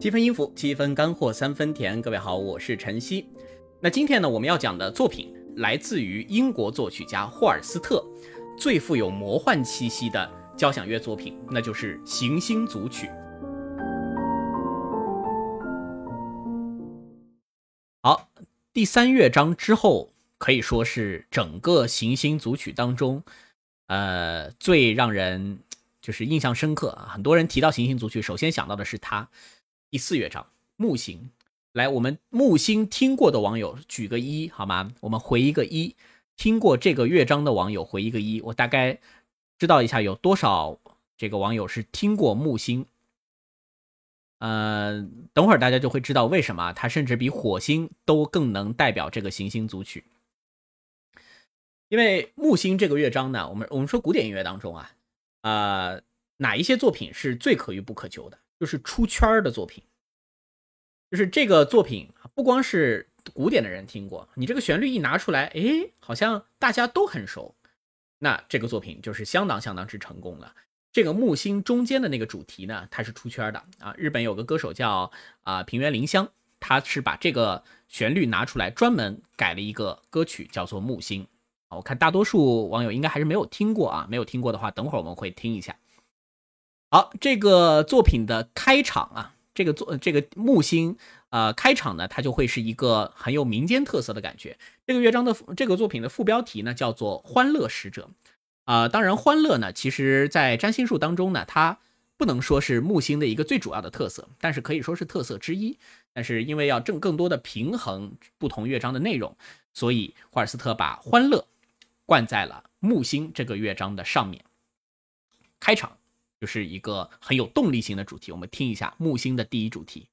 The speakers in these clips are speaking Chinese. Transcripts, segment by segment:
七分音符，七分干货，三分甜。各位好，我是晨曦。那今天呢，我们要讲的作品来自于英国作曲家霍尔斯特最富有魔幻气息的交响乐作品，那就是《行星组曲》。好，第三乐章之后可以说是整个《行星组曲》当中，呃，最让人就是印象深刻啊。很多人提到《行星组曲》，首先想到的是它。第四乐章木星，来，我们木星听过的网友举个一好吗？我们回一个一，听过这个乐章的网友回一个一，我大概知道一下有多少这个网友是听过木星。呃，等会儿大家就会知道为什么它甚至比火星都更能代表这个行星组曲。因为木星这个乐章呢，我们我们说古典音乐当中啊，呃，哪一些作品是最可遇不可求的？就是出圈的作品，就是这个作品不光是古典的人听过，你这个旋律一拿出来，哎，好像大家都很熟，那这个作品就是相当相当之成功了。这个木星中间的那个主题呢，它是出圈的啊。日本有个歌手叫啊平原绫香，他是把这个旋律拿出来，专门改了一个歌曲，叫做《木星》。我看大多数网友应该还是没有听过啊，没有听过的话，等会儿我们会听一下。好，这个作品的开场啊，这个作这个木星啊，开场呢，它就会是一个很有民间特色的感觉。这个乐章的这个作品的副标题呢，叫做《欢乐使者》啊。当然，欢乐呢，其实在占星术当中呢，它不能说是木星的一个最主要的特色，但是可以说是特色之一。但是因为要正更多的平衡不同乐章的内容，所以霍尔斯特把欢乐灌在了木星这个乐章的上面。开场。就是一个很有动力型的主题，我们听一下木星的第一主题。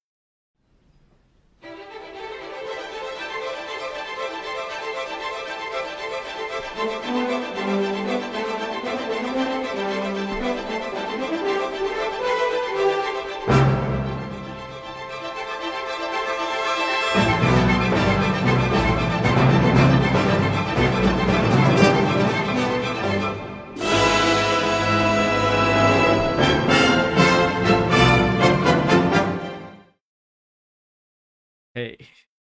哎，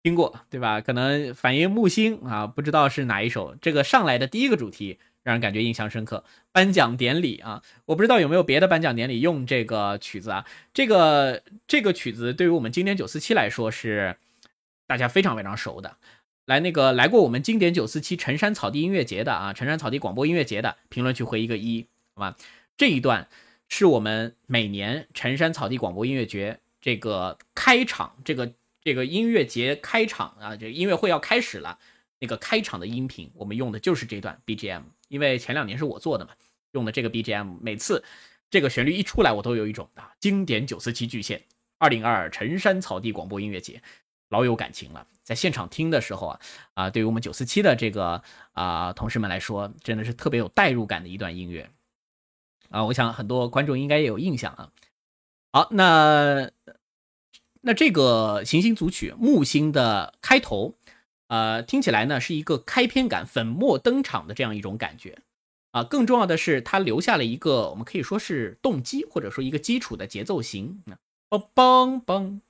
听过对吧？可能反映木星啊，不知道是哪一首。这个上来的第一个主题让人感觉印象深刻。颁奖典礼啊，我不知道有没有别的颁奖典礼用这个曲子啊。这个这个曲子对于我们经典九四七来说是大家非常非常熟的。来，那个来过我们经典九四七陈山草地音乐节的啊，陈山草地广播音乐节的评论区回一个一，好吧？这一段是我们每年陈山草地广播音乐节这个开场这个。这个音乐节开场啊，这个音乐会要开始了，那个开场的音频我们用的就是这段 BGM，因为前两年是我做的嘛，用的这个 BGM，每次这个旋律一出来，我都有一种啊，经典九四七巨献，二零二二陈山草地广播音乐节，老有感情了。在现场听的时候啊，啊，对于我们九四七的这个啊同事们来说，真的是特别有代入感的一段音乐啊，我想很多观众应该也有印象啊。好，那。那这个行星组曲木星的开头，呃，听起来呢是一个开篇感、粉墨登场的这样一种感觉，啊，更重要的是它留下了一个我们可以说是动机或者说一个基础的节奏型，梆梆梆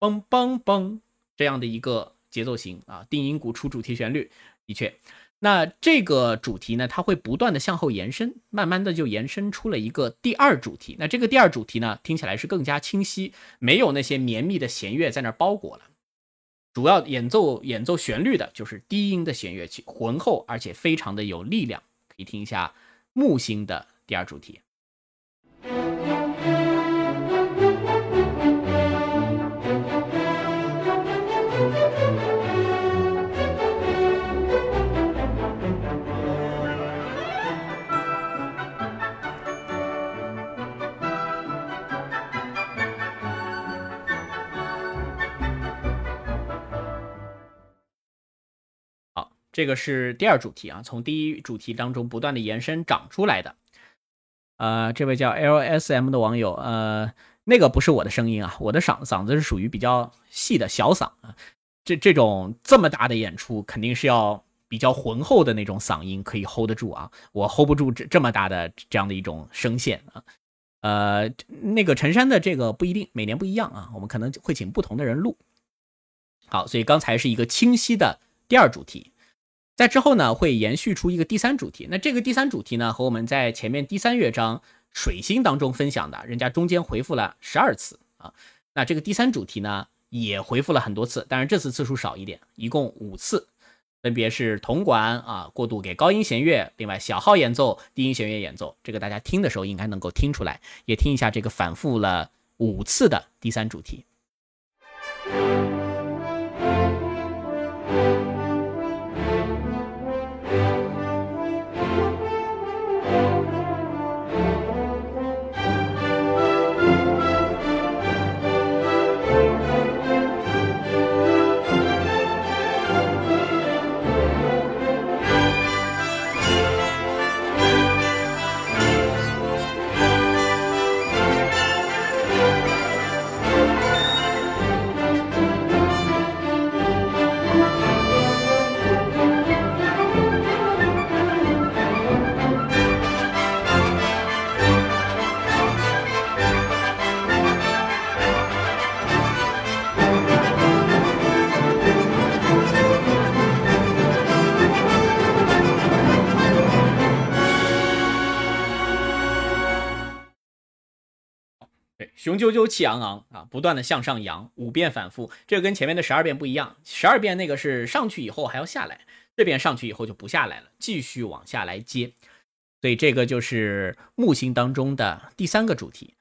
梆梆梆这样的一个节奏型啊，定音鼓出主题旋律，的确。那这个主题呢，它会不断的向后延伸，慢慢的就延伸出了一个第二主题。那这个第二主题呢，听起来是更加清晰，没有那些绵密的弦乐在那儿包裹了。主要演奏演奏旋律的就是低音的弦乐器，浑厚而且非常的有力量。可以听一下木星的第二主题。这个是第二主题啊，从第一主题当中不断的延伸长出来的。呃，这位叫 L S M 的网友，呃，那个不是我的声音啊，我的嗓嗓子是属于比较细的小嗓啊。这这种这么大的演出，肯定是要比较浑厚的那种嗓音可以 hold 得住啊，我 hold 不住这这么大的这样的一种声线啊。呃，那个陈山的这个不一定，每年不一样啊，我们可能会请不同的人录。好，所以刚才是一个清晰的第二主题，在之后呢会延续出一个第三主题。那这个第三主题呢和我们在前面第三乐章水星当中分享的，人家中间回复了十二次啊。那这个第三主题呢也回复了很多次，但是这次次数少一点，一共五次，分别是铜管啊过渡给高音弦乐，另外小号演奏、低音弦乐演奏，这个大家听的时候应该能够听出来，也听一下这个反复了五次的第三主题。雄赳赳气昂昂啊，不断的向上扬，五遍反复，这个跟前面的十二遍不一样。十二遍那个是上去以后还要下来，这边上去以后就不下来了，继续往下来接。所以这个就是木星当中的第三个主题。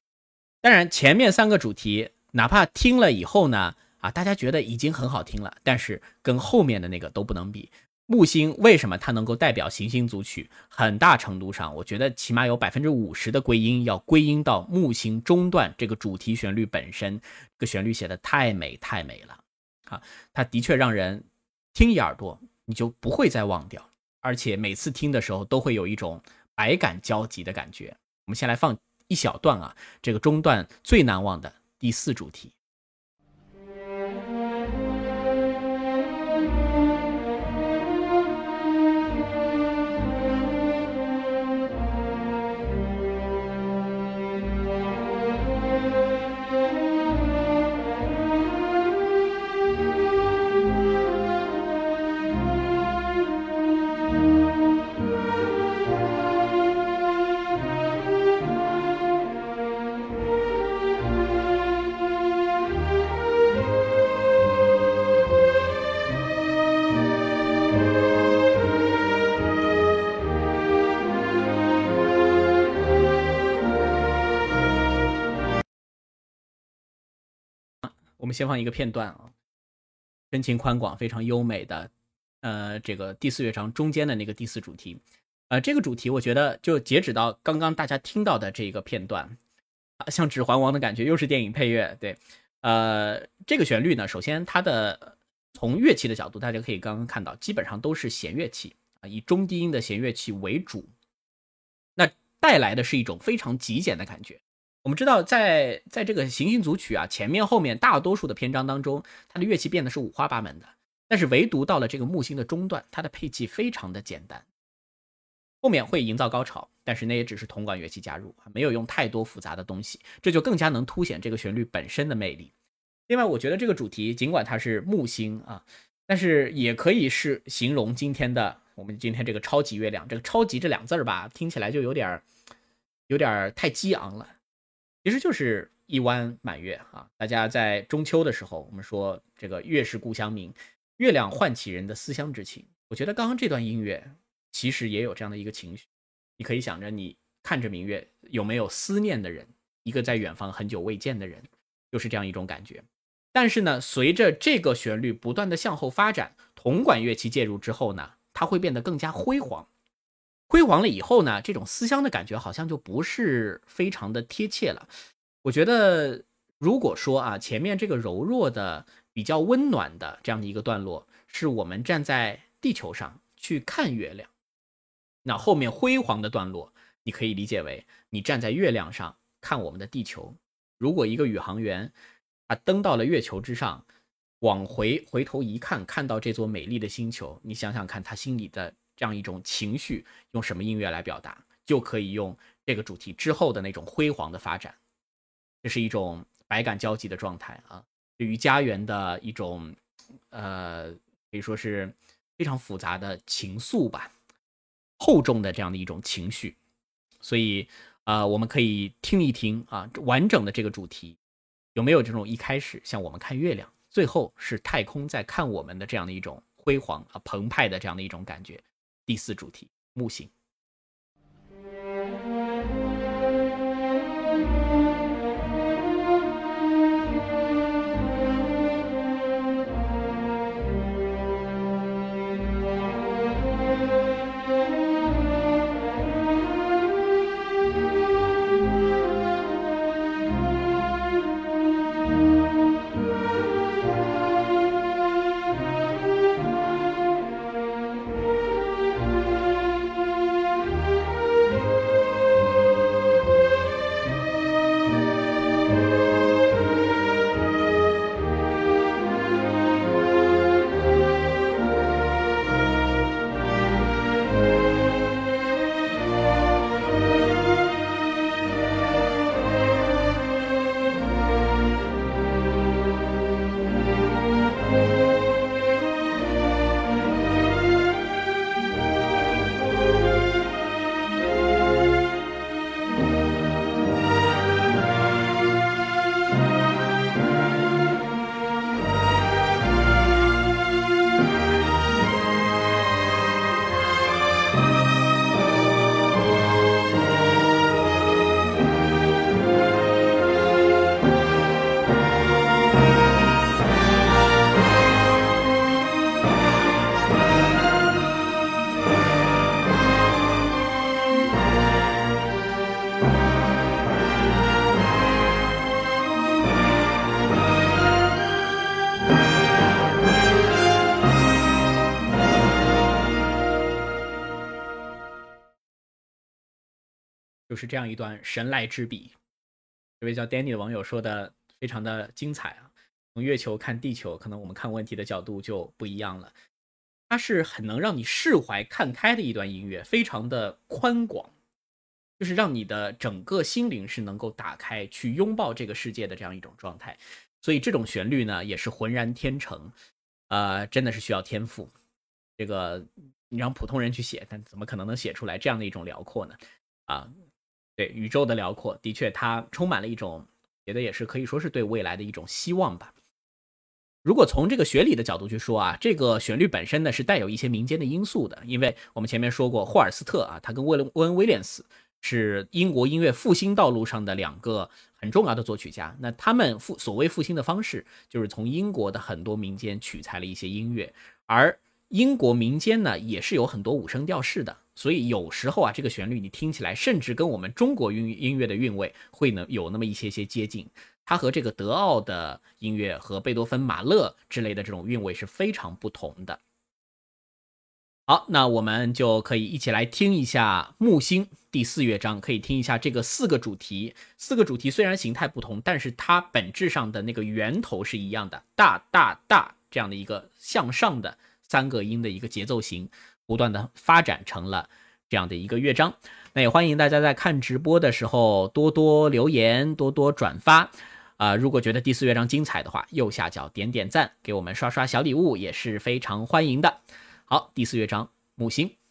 当然前面三个主题，哪怕听了以后呢，啊，大家觉得已经很好听了，但是跟后面的那个都不能比。木星为什么它能够代表行星组曲？很大程度上，我觉得起码有百分之五十的归因要归因到木星中段这个主题旋律本身。这个旋律写的太美太美了啊！它的确让人听一耳朵你就不会再忘掉，而且每次听的时候都会有一种百感交集的感觉。我们先来放一小段啊，这个中段最难忘的第四主题。我们先放一个片段啊，深情宽广、非常优美的，呃，这个第四乐章中间的那个第四主题，呃，这个主题我觉得就截止到刚刚大家听到的这个片段啊，像《指环王》的感觉，又是电影配乐，对，呃，这个旋律呢，首先它的从乐器的角度，大家可以刚刚看到，基本上都是弦乐器啊，以中低音的弦乐器为主，那带来的是一种非常极简的感觉。我们知道，在在这个行星组曲啊，前面后面大多数的篇章当中，它的乐器变得是五花八门的，但是唯独到了这个木星的中段，它的配器非常的简单。后面会营造高潮，但是那也只是铜管乐器加入，没有用太多复杂的东西，这就更加能凸显这个旋律本身的魅力。另外，我觉得这个主题尽管它是木星啊，但是也可以是形容今天的我们今天这个超级月亮。这个“超级”这两字儿吧，听起来就有点有点太激昂了。其实就是一弯满月啊！大家在中秋的时候，我们说这个月是故乡明，月亮唤起人的思乡之情。我觉得刚刚这段音乐其实也有这样的一个情绪。你可以想着，你看着明月，有没有思念的人？一个在远方很久未见的人，就是这样一种感觉。但是呢，随着这个旋律不断的向后发展，铜管乐器介入之后呢，它会变得更加辉煌。辉煌了以后呢，这种思乡的感觉好像就不是非常的贴切了。我觉得，如果说啊，前面这个柔弱的、比较温暖的这样的一个段落，是我们站在地球上去看月亮，那后面辉煌的段落，你可以理解为你站在月亮上看我们的地球。如果一个宇航员他登到了月球之上，往回回头一看，看到这座美丽的星球，你想想看他心里的。这样一种情绪，用什么音乐来表达？就可以用这个主题之后的那种辉煌的发展，这是一种百感交集的状态啊，对于家园的一种呃，可以说是非常复杂的情愫吧，厚重的这样的一种情绪，所以呃，我们可以听一听啊，完整的这个主题有没有这种一开始像我们看月亮，最后是太空在看我们的这样的一种辉煌啊澎湃的这样的一种感觉。第四主题木星。是这样一段神来之笔，这位叫 Danny 的网友说的非常的精彩啊！从月球看地球，可能我们看问题的角度就不一样了。它是很能让你释怀、看开的一段音乐，非常的宽广，就是让你的整个心灵是能够打开，去拥抱这个世界的这样一种状态。所以这种旋律呢，也是浑然天成，呃，真的是需要天赋。这个你让普通人去写，但怎么可能能写出来这样的一种辽阔呢？啊！对宇宙的辽阔，的确，它充满了一种，觉得也是可以说是对未来的一种希望吧。如果从这个学理的角度去说啊，这个旋律本身呢是带有一些民间的因素的，因为我们前面说过，霍尔斯特啊，他跟威廉威廉斯是英国音乐复兴道路上的两个很重要的作曲家。那他们复所谓复兴的方式，就是从英国的很多民间取材了一些音乐，而英国民间呢也是有很多五声调式的。所以有时候啊，这个旋律你听起来，甚至跟我们中国音音乐的韵味会能有那么一些些接近。它和这个德奥的音乐和贝多芬、马勒之类的这种韵味是非常不同的。好，那我们就可以一起来听一下《木星》第四乐章，可以听一下这个四个主题。四个主题虽然形态不同，但是它本质上的那个源头是一样的，大大大这样的一个向上的三个音的一个节奏型。不断的发展成了这样的一个乐章，那也欢迎大家在看直播的时候多多留言，多多转发。啊，如果觉得第四乐章精彩的话，右下角点点赞，给我们刷刷小礼物也是非常欢迎的。好，第四乐章木星。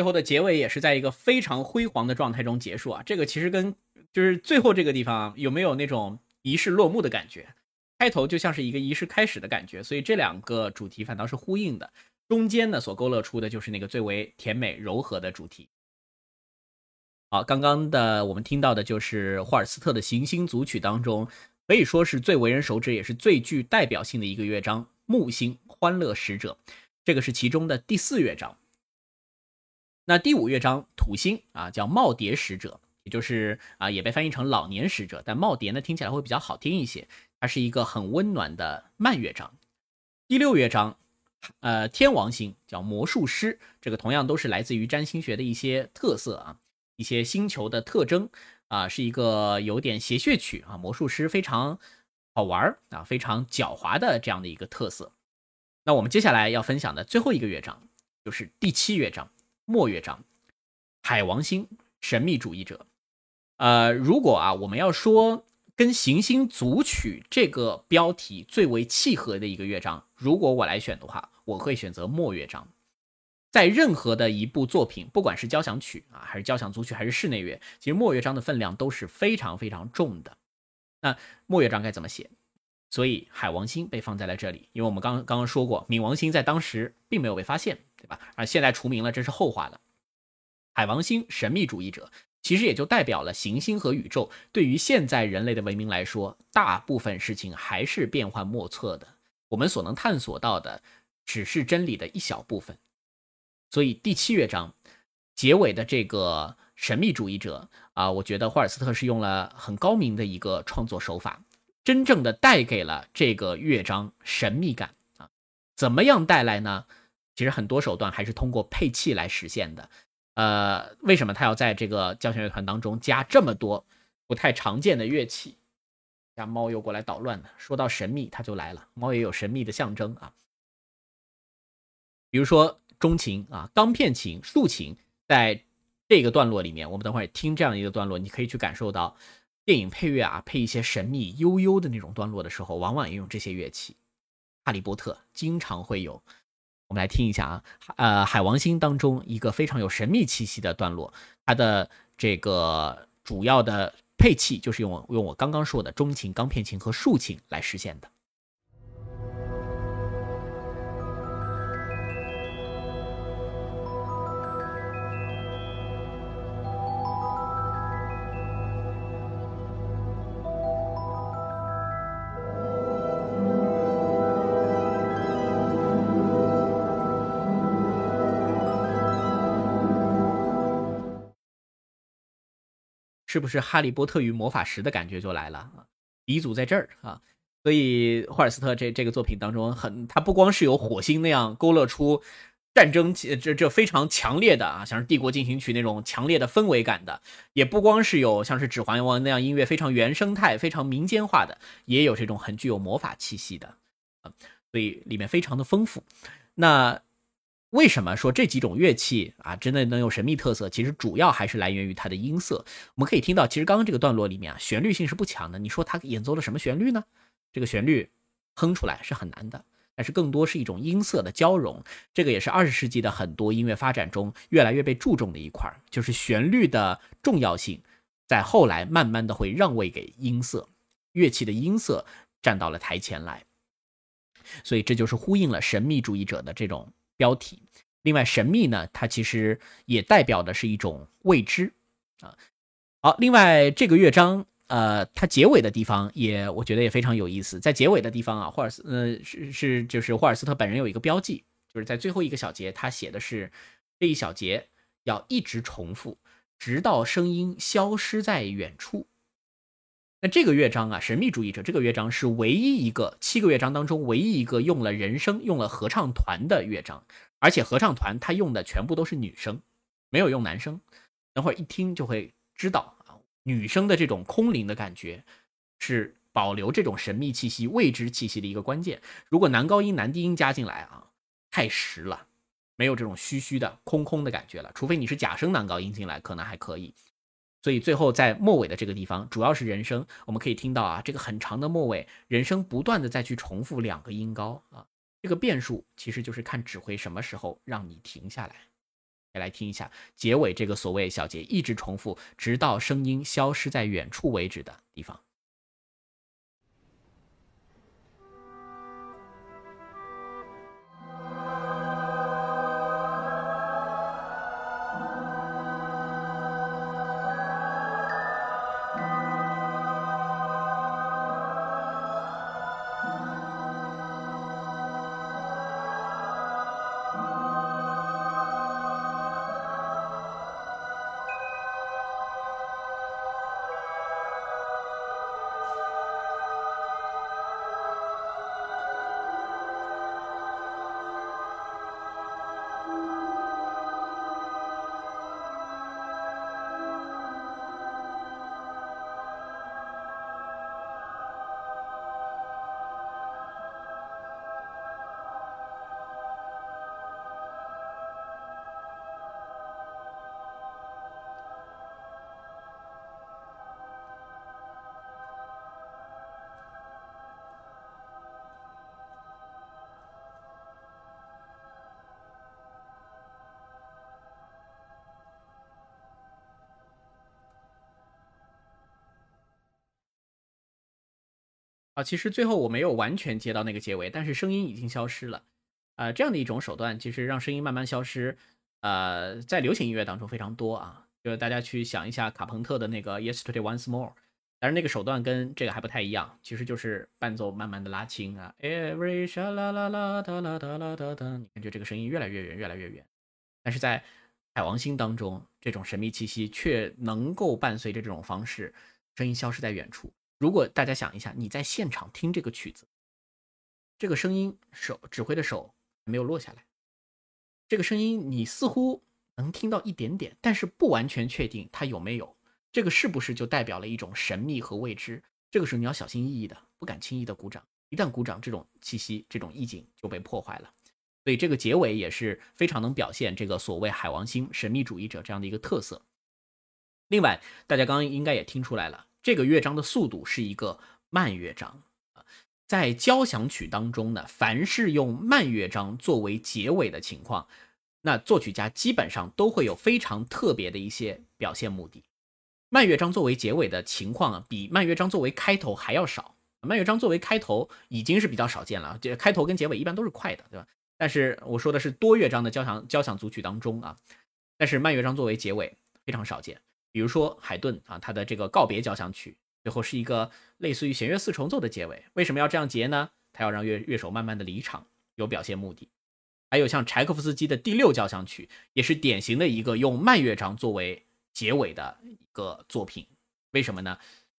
最后的结尾也是在一个非常辉煌的状态中结束啊！这个其实跟就是最后这个地方有没有那种仪式落幕的感觉？开头就像是一个仪式开始的感觉，所以这两个主题反倒是呼应的。中间呢所勾勒出的就是那个最为甜美柔和的主题。好，刚刚的我们听到的就是霍尔斯特的行星组曲当中，可以说是最为人熟知也是最具代表性的一个乐章——木星欢乐使者，这个是其中的第四乐章。那第五乐章土星啊，叫耄耋使者，也就是啊，也被翻译成老年使者，但耄耋呢听起来会比较好听一些。它是一个很温暖的慢乐章。第六乐章，呃，天王星叫魔术师，这个同样都是来自于占星学的一些特色啊，一些星球的特征啊，是一个有点谐谑曲啊，魔术师非常好玩啊，非常狡猾的这样的一个特色。那我们接下来要分享的最后一个乐章就是第七乐章。末乐章，海王星神秘主义者。呃，如果啊，我们要说跟行星组曲这个标题最为契合的一个乐章，如果我来选的话，我会选择末乐章。在任何的一部作品，不管是交响曲啊，还是交响组曲，还是室内乐，其实末乐章的分量都是非常非常重的。那末乐章该怎么写？所以海王星被放在了这里，因为我们刚刚刚说过，冥王星在当时并没有被发现。对吧？而现在除名了，这是后话了。海王星神秘主义者，其实也就代表了行星和宇宙。对于现在人类的文明来说，大部分事情还是变幻莫测的。我们所能探索到的，只是真理的一小部分。所以第七乐章结尾的这个神秘主义者啊，我觉得霍尔斯特是用了很高明的一个创作手法，真正的带给了这个乐章神秘感啊。怎么样带来呢？其实很多手段还是通过配器来实现的，呃，为什么他要在这个交响乐团当中加这么多不太常见的乐器？家猫又过来捣乱了。说到神秘，它就来了。猫也有神秘的象征啊，比如说钟琴啊、钢片琴、竖琴，在这个段落里面，我们等会儿听这样一个段落，你可以去感受到电影配乐啊，配一些神秘悠悠的那种段落的时候，往往也用这些乐器。哈利波特经常会有。我们来听一下啊，呃，海王星当中一个非常有神秘气息的段落，它的这个主要的配器就是用用我刚刚说的中琴、钢片琴和竖琴来实现的。是不是《哈利波特与魔法石》的感觉就来了啊？鼻祖在这儿啊，所以霍尔斯特这这个作品当中，很他不光是有火星那样勾勒出。战争这这非常强烈的啊，像是《帝国进行曲》那种强烈的氛围感的，也不光是有像是《指环王》那样音乐非常原生态、非常民间化的，也有这种很具有魔法气息的啊，所以里面非常的丰富。那为什么说这几种乐器啊真的能有神秘特色？其实主要还是来源于它的音色。我们可以听到，其实刚刚这个段落里面啊，旋律性是不强的。你说它演奏了什么旋律呢？这个旋律哼出来是很难的。但是更多是一种音色的交融，这个也是二十世纪的很多音乐发展中越来越被注重的一块，就是旋律的重要性，在后来慢慢的会让位给音色，乐器的音色站到了台前来，所以这就是呼应了神秘主义者的这种标题。另外，神秘呢，它其实也代表的是一种未知啊。好，另外这个乐章。呃，它结尾的地方也，我觉得也非常有意思。在结尾的地方啊，霍尔斯，呃，是是就是霍尔斯特本人有一个标记，就是在最后一个小节，他写的是这一小节要一直重复，直到声音消失在远处。那这个乐章啊，神秘主义者这个乐章是唯一一个七个乐章当中唯一一个用了人声、用了合唱团的乐章，而且合唱团他用的全部都是女生，没有用男生。等会儿一听就会知道啊。女生的这种空灵的感觉，是保留这种神秘气息、未知气息的一个关键。如果男高音、男低音加进来啊，太实了，没有这种虚虚的、空空的感觉了。除非你是假声男高音进来，可能还可以。所以最后在末尾的这个地方，主要是人声，我们可以听到啊，这个很长的末尾，人声不断的再去重复两个音高啊，这个变数其实就是看指挥什么时候让你停下来。来听一下结尾这个所谓小节，一直重复，直到声音消失在远处为止的地方。其实最后我没有完全接到那个结尾，但是声音已经消失了。啊，这样的一种手段，其实让声音慢慢消失，呃，在流行音乐当中非常多啊。就是大家去想一下卡朋特的那个 Yesterday Once More，但是那个手段跟这个还不太一样，其实就是伴奏慢慢的拉轻啊，Every sha la la la da la da la da da，你感觉这个声音越来越远，越来越远。但是在海王星当中，这种神秘气息却能够伴随着这种方式，声音消失在远处。如果大家想一下，你在现场听这个曲子，这个声音手指挥的手没有落下来，这个声音你似乎能听到一点点，但是不完全确定它有没有。这个是不是就代表了一种神秘和未知？这个时候你要小心翼翼的，不敢轻易的鼓掌。一旦鼓掌，这种气息、这种意境就被破坏了。所以这个结尾也是非常能表现这个所谓海王星神秘主义者这样的一个特色。另外，大家刚刚应该也听出来了。这个乐章的速度是一个慢乐章啊，在交响曲当中呢，凡是用慢乐章作为结尾的情况，那作曲家基本上都会有非常特别的一些表现目的。慢乐章作为结尾的情况啊，比慢乐章作为开头还要少。慢乐章作为开头已经是比较少见了，这开头跟结尾一般都是快的，对吧？但是我说的是多乐章的交响交响组曲当中啊，但是慢乐章作为结尾非常少见。比如说海顿啊，他的这个告别交响曲最后是一个类似于弦乐四重奏的结尾。为什么要这样结呢？他要让乐乐手慢慢的离场，有表现目的。还有像柴可夫斯基的第六交响曲，也是典型的一个用慢乐章作为结尾的一个作品为什么呢？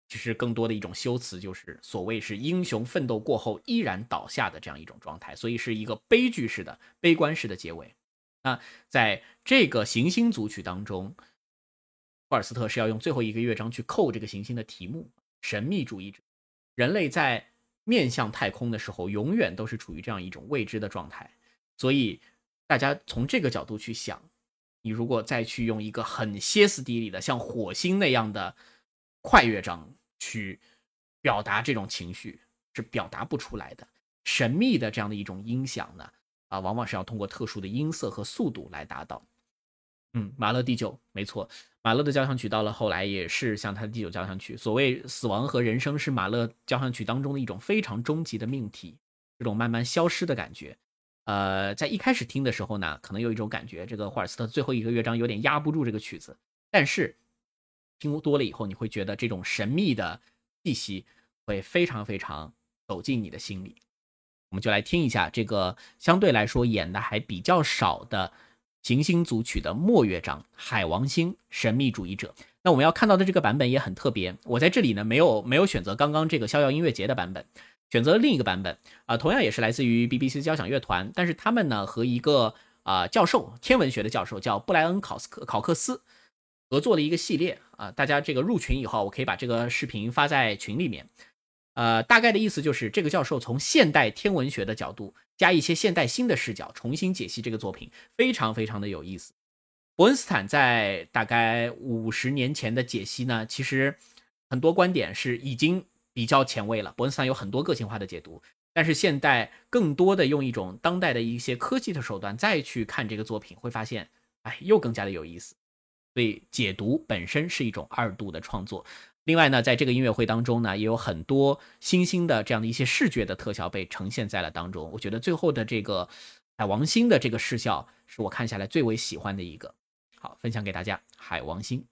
其实更多的一种修辞就是所谓是英雄奋斗过后依然倒下的这样一种状态，所以是一个悲剧式的、悲观式的结尾。那在这个行星组曲当中，霍尔斯特是要用最后一个乐章去扣这个行星的题目——神秘主义者。人类在面向太空的时候，永远都是处于这样一种未知的状态，所以大家从这个角度去想，你如果再去用一个很歇斯底里的像火星那样的快乐章。去表达这种情绪是表达不出来的，神秘的这样的一种音响呢，啊，往往是要通过特殊的音色和速度来达到。嗯，马勒第九，没错，马勒的交响曲到了后来也是像他的第九交响曲。所谓死亡和人生是马勒交响曲当中的一种非常终极的命题，这种慢慢消失的感觉。呃，在一开始听的时候呢，可能有一种感觉，这个霍尔斯特最后一个乐章有点压不住这个曲子，但是。听多了以后，你会觉得这种神秘的气息会非常非常走进你的心里。我们就来听一下这个相对来说演的还比较少的行星组曲的末乐章《海王星神秘主义者》。那我们要看到的这个版本也很特别，我在这里呢没有没有选择刚刚这个逍遥音乐节的版本，选择另一个版本啊，同样也是来自于 BBC 交响乐团，但是他们呢和一个啊教授，天文学的教授叫布莱恩考斯克考克斯。合作的一个系列啊，大家这个入群以后，我可以把这个视频发在群里面。呃，大概的意思就是，这个教授从现代天文学的角度加一些现代新的视角，重新解析这个作品，非常非常的有意思。伯恩斯坦在大概五十年前的解析呢，其实很多观点是已经比较前卫了。伯恩斯坦有很多个性化的解读，但是现代更多的用一种当代的一些科技的手段再去看这个作品，会发现，哎，又更加的有意思。所以解读本身是一种二度的创作。另外呢，在这个音乐会当中呢，也有很多新兴的这样的一些视觉的特效被呈现在了当中。我觉得最后的这个海王星的这个视效是我看下来最为喜欢的一个。好，分享给大家，海王星。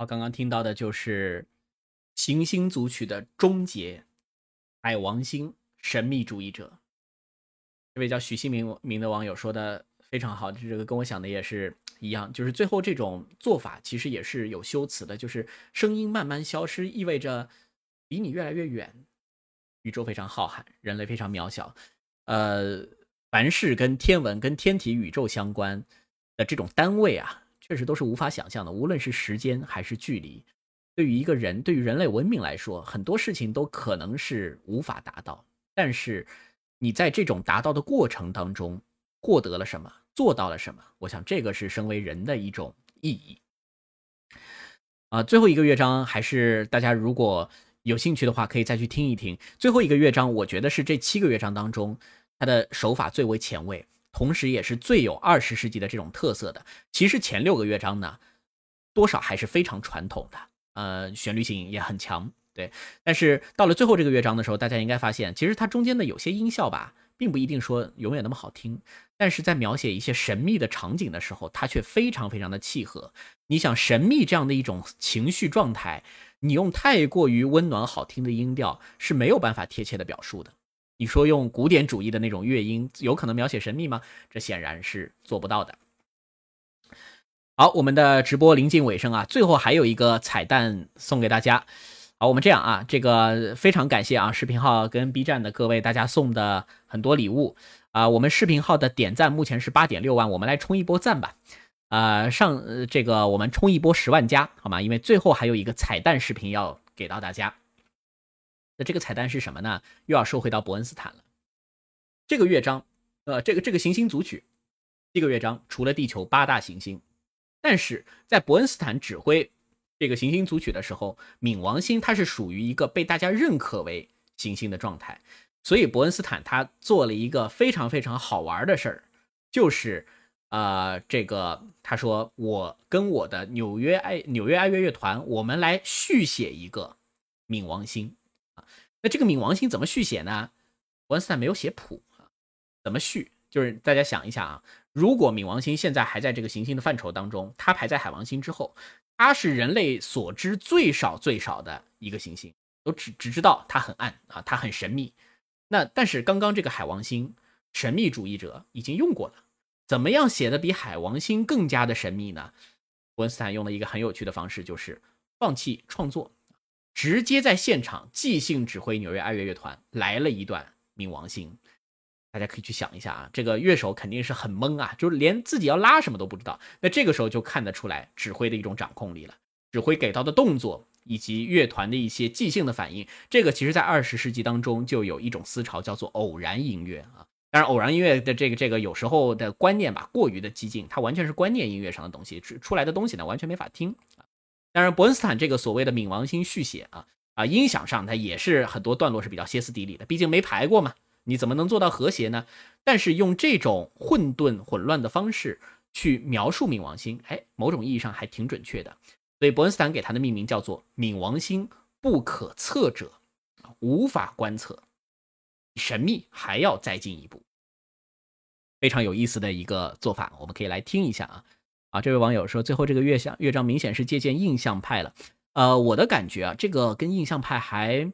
好，刚刚听到的就是行星组曲的终结，海王星神秘主义者。这位叫许新明明的网友说的非常好，这个跟我想的也是一样，就是最后这种做法其实也是有修辞的，就是声音慢慢消失，意味着离你越来越远，宇宙非常浩瀚，人类非常渺小。呃，凡是跟天文、跟天体、宇宙相关的这种单位啊。确实都是无法想象的，无论是时间还是距离，对于一个人，对于人类文明来说，很多事情都可能是无法达到。但是，你在这种达到的过程当中，获得了什么，做到了什么？我想，这个是身为人的一种意义。啊，最后一个乐章，还是大家如果有兴趣的话，可以再去听一听。最后一个乐章，我觉得是这七个乐章当中，它的手法最为前卫。同时，也是最有二十世纪的这种特色的。其实前六个乐章呢，多少还是非常传统的，呃，旋律性也很强，对。但是到了最后这个乐章的时候，大家应该发现，其实它中间的有些音效吧，并不一定说永远那么好听。但是在描写一些神秘的场景的时候，它却非常非常的契合。你想，神秘这样的一种情绪状态，你用太过于温暖好听的音调是没有办法贴切的表述的。你说用古典主义的那种乐音，有可能描写神秘吗？这显然是做不到的。好，我们的直播临近尾声啊，最后还有一个彩蛋送给大家。好，我们这样啊，这个非常感谢啊，视频号跟 B 站的各位大家送的很多礼物啊。我们视频号的点赞目前是八点六万，我们来冲一波赞吧。啊，上这个我们冲一波十万加，好吗？因为最后还有一个彩蛋视频要给到大家。那这个彩蛋是什么呢？又要说回到伯恩斯坦了。这个乐章，呃，这个这个行星组曲，这个乐章除了地球八大行星，但是在伯恩斯坦指挥这个行星组曲的时候，冥王星它是属于一个被大家认可为行星的状态，所以伯恩斯坦他做了一个非常非常好玩的事儿，就是呃，这个他说我跟我的纽约爱纽约爱乐乐团，我们来续写一个冥王星。那这个冥王星怎么续写呢？伯恩斯坦没有写谱啊，怎么续？就是大家想一下啊，如果冥王星现在还在这个行星的范畴当中，它排在海王星之后，它是人类所知最少最少的一个行星，都只只知道它很暗啊，它很神秘。那但是刚刚这个海王星，神秘主义者已经用过了，怎么样写的比海王星更加的神秘呢？伯恩斯坦用了一个很有趣的方式，就是放弃创作。直接在现场即兴指挥纽约爱乐乐团来了一段《冥王星》，大家可以去想一下啊，这个乐手肯定是很懵啊，就是连自己要拉什么都不知道。那这个时候就看得出来指挥的一种掌控力了，指挥给到的动作以及乐团的一些即兴的反应。这个其实在二十世纪当中就有一种思潮叫做偶然音乐啊。当然，偶然音乐的这个这个有时候的观念吧过于的激进，它完全是观念音乐上的东西，出出来的东西呢完全没法听。当然，伯恩斯坦这个所谓的冥王星续写啊啊，音响上它也是很多段落是比较歇斯底里的，毕竟没排过嘛，你怎么能做到和谐呢？但是用这种混沌混乱的方式去描述冥王星，哎，某种意义上还挺准确的。所以伯恩斯坦给它的命名叫做冥王星不可测者，无法观测，神秘还要再进一步，非常有意思的一个做法，我们可以来听一下啊。啊，这位网友说，最后这个乐象乐章明显是借鉴印象派了。呃，我的感觉啊，这个跟印象派还，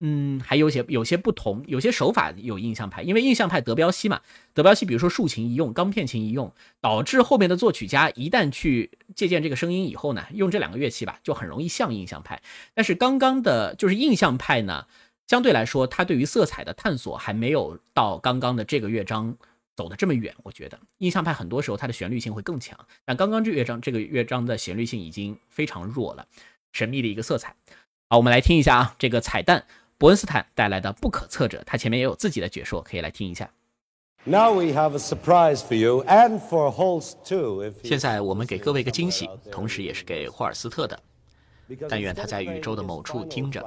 嗯，还有些有些不同，有些手法有印象派，因为印象派德彪西嘛，德彪西比如说竖琴一用，钢片琴一用，导致后面的作曲家一旦去借鉴这个声音以后呢，用这两个乐器吧，就很容易像印象派。但是刚刚的就是印象派呢，相对来说，它对于色彩的探索还没有到刚刚的这个乐章。走的这么远，我觉得印象派很多时候它的旋律性会更强，但刚刚这乐章这个乐章的旋律性已经非常弱了，神秘的一个色彩。好，我们来听一下啊，这个彩蛋，伯恩斯坦带来的不可测者，他前面也有自己的解说，可以来听一下。Now we have a surprise for you and for Holst too. 现在我们给各位一个惊喜，同时也是给霍尔斯特的。但愿他在宇宙的某处听着。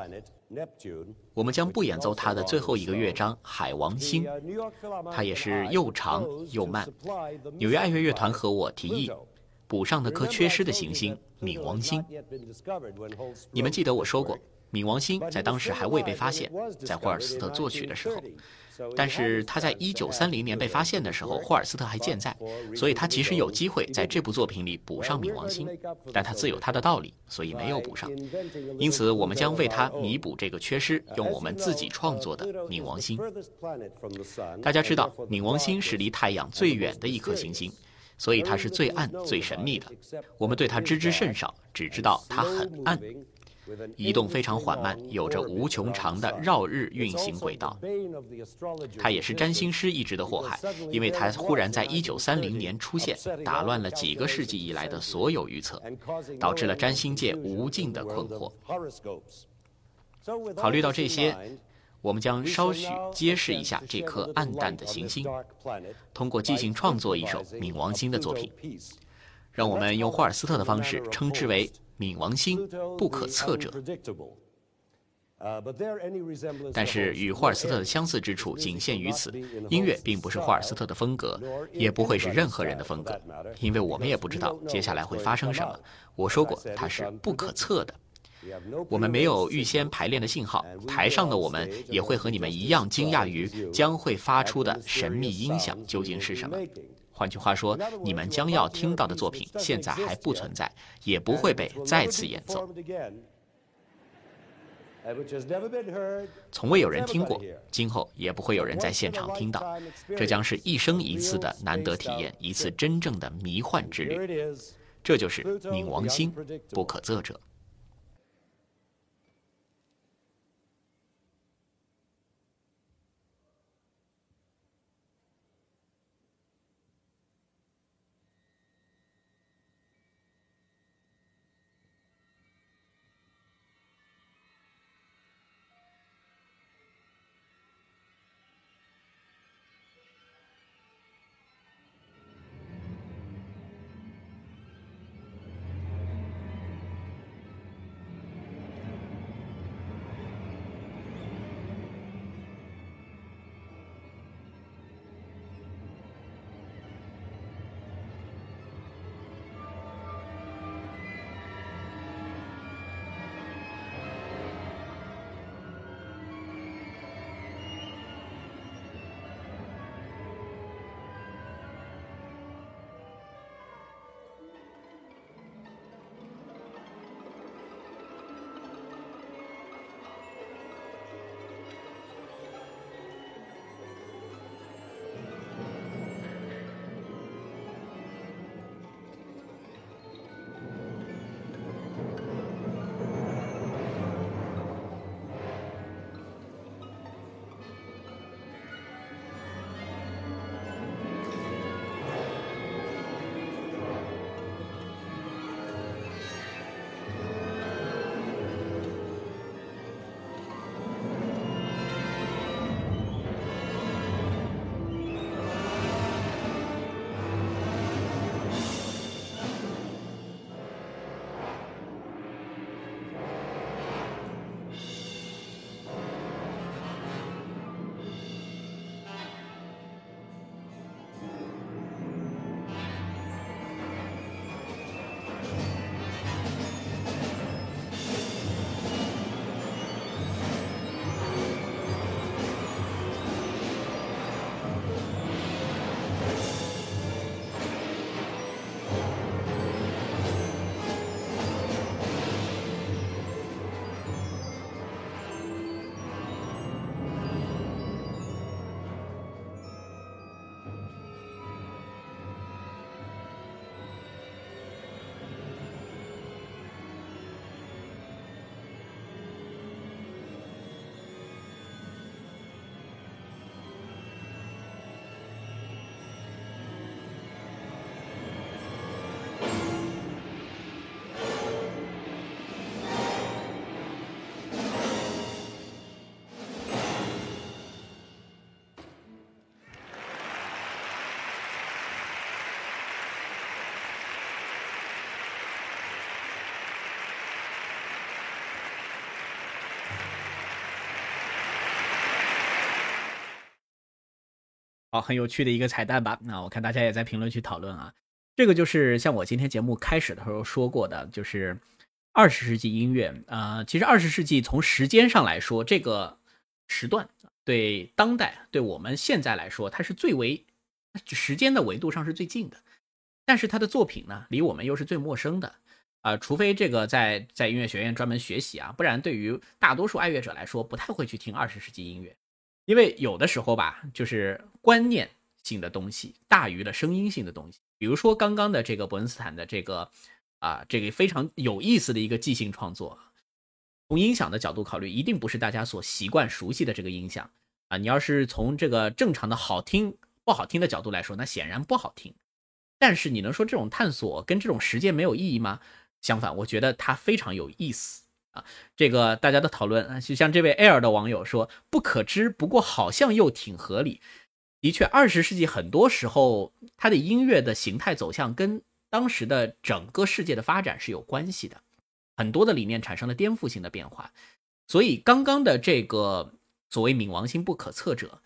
我们将不演奏他的最后一个乐章《海王星》，它也是又长又慢。纽约爱乐乐团和我提议补上那颗缺失的行星——冥王星。你们记得我说过，冥王星在当时还未被发现，在霍尔斯特作曲的时候。但是他在一九三零年被发现的时候，霍尔斯特还健在，所以他其实有机会在这部作品里补上冥王星，但他自有他的道理，所以没有补上。因此，我们将为他弥补这个缺失，用我们自己创作的冥王星。大家知道，冥王星是离太阳最远的一颗行星，所以它是最暗、最神秘的。我们对它知之甚少，只知道它很暗。移动非常缓慢，有着无穷长的绕日运行轨道。它也是占星师一直的祸害，因为它忽然在一九三零年出现，打乱了几个世纪以来的所有预测，导致了占星界无尽的困惑。考虑到这些，我们将稍许揭示一下这颗暗淡的行星，通过即兴创作一首冥王星的作品。让我们用霍尔斯特的方式称之为。冥王星不可测者，但是与霍尔斯特的相似之处仅限于此。音乐并不是霍尔斯特的风格，也不会是任何人的风格，因为我们也不知道接下来会发生什么。我说过，它是不可测的。我们没有预先排练的信号，台上的我们也会和你们一样惊讶于将会发出的神秘音响究竟是什么。换句话说，你们将要听到的作品现在还不存在，也不会被再次演奏，从未有人听过，今后也不会有人在现场听到。这将是一生一次的难得体验，一次真正的迷幻之旅。这就是冥王星，不可测者。很有趣的一个彩蛋吧？那我看大家也在评论区讨论啊。这个就是像我今天节目开始的时候说过的，就是二十世纪音乐啊，其实二十世纪从时间上来说，这个时段对当代对我们现在来说，它是最为时间的维度上是最近的，但是他的作品呢，离我们又是最陌生的啊，除非这个在在音乐学院专门学习啊，不然对于大多数爱乐者来说，不太会去听二十世纪音乐，因为有的时候吧，就是观念性的东西大于了声音性的东西，比如说刚刚的这个伯恩斯坦的这个。啊，这个非常有意思的一个即兴创作。从音响的角度考虑，一定不是大家所习惯熟悉的这个音响啊。你要是从这个正常的好听不好听的角度来说，那显然不好听。但是你能说这种探索跟这种实践没有意义吗？相反，我觉得它非常有意思啊。这个大家的讨论，就像这位 Air 的网友说，不可知，不过好像又挺合理。的确，二十世纪很多时候它的音乐的形态走向跟。当时的整个世界的发展是有关系的，很多的理念产生了颠覆性的变化，所以刚刚的这个所谓冥王星不可测者，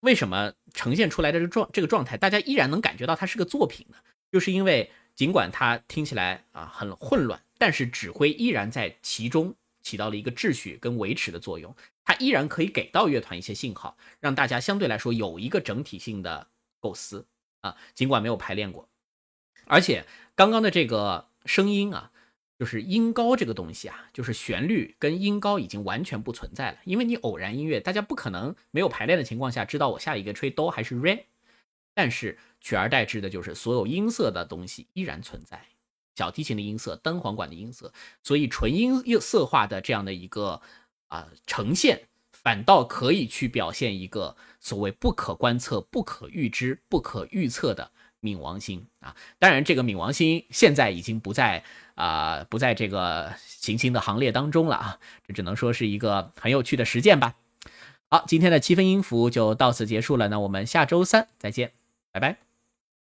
为什么呈现出来的这状这个状态，大家依然能感觉到它是个作品呢？就是因为尽管它听起来啊很混乱，但是指挥依然在其中起到了一个秩序跟维持的作用，它依然可以给到乐团一些信号，让大家相对来说有一个整体性的构思啊，尽管没有排练过。而且刚刚的这个声音啊，就是音高这个东西啊，就是旋律跟音高已经完全不存在了。因为你偶然音乐，大家不可能没有排练的情况下知道我下一个吹哆还是 re，但是取而代之的就是所有音色的东西依然存在，小提琴的音色、单簧管的音色，所以纯音色化的这样的一个啊呈现，反倒可以去表现一个所谓不可观测、不可预知、不可预测的。冥王星啊，当然，这个冥王星现在已经不在啊，不在这个行星的行列当中了啊，这只能说是一个很有趣的实践吧。好，今天的七分音符就到此结束了，那我们下周三再见，拜拜。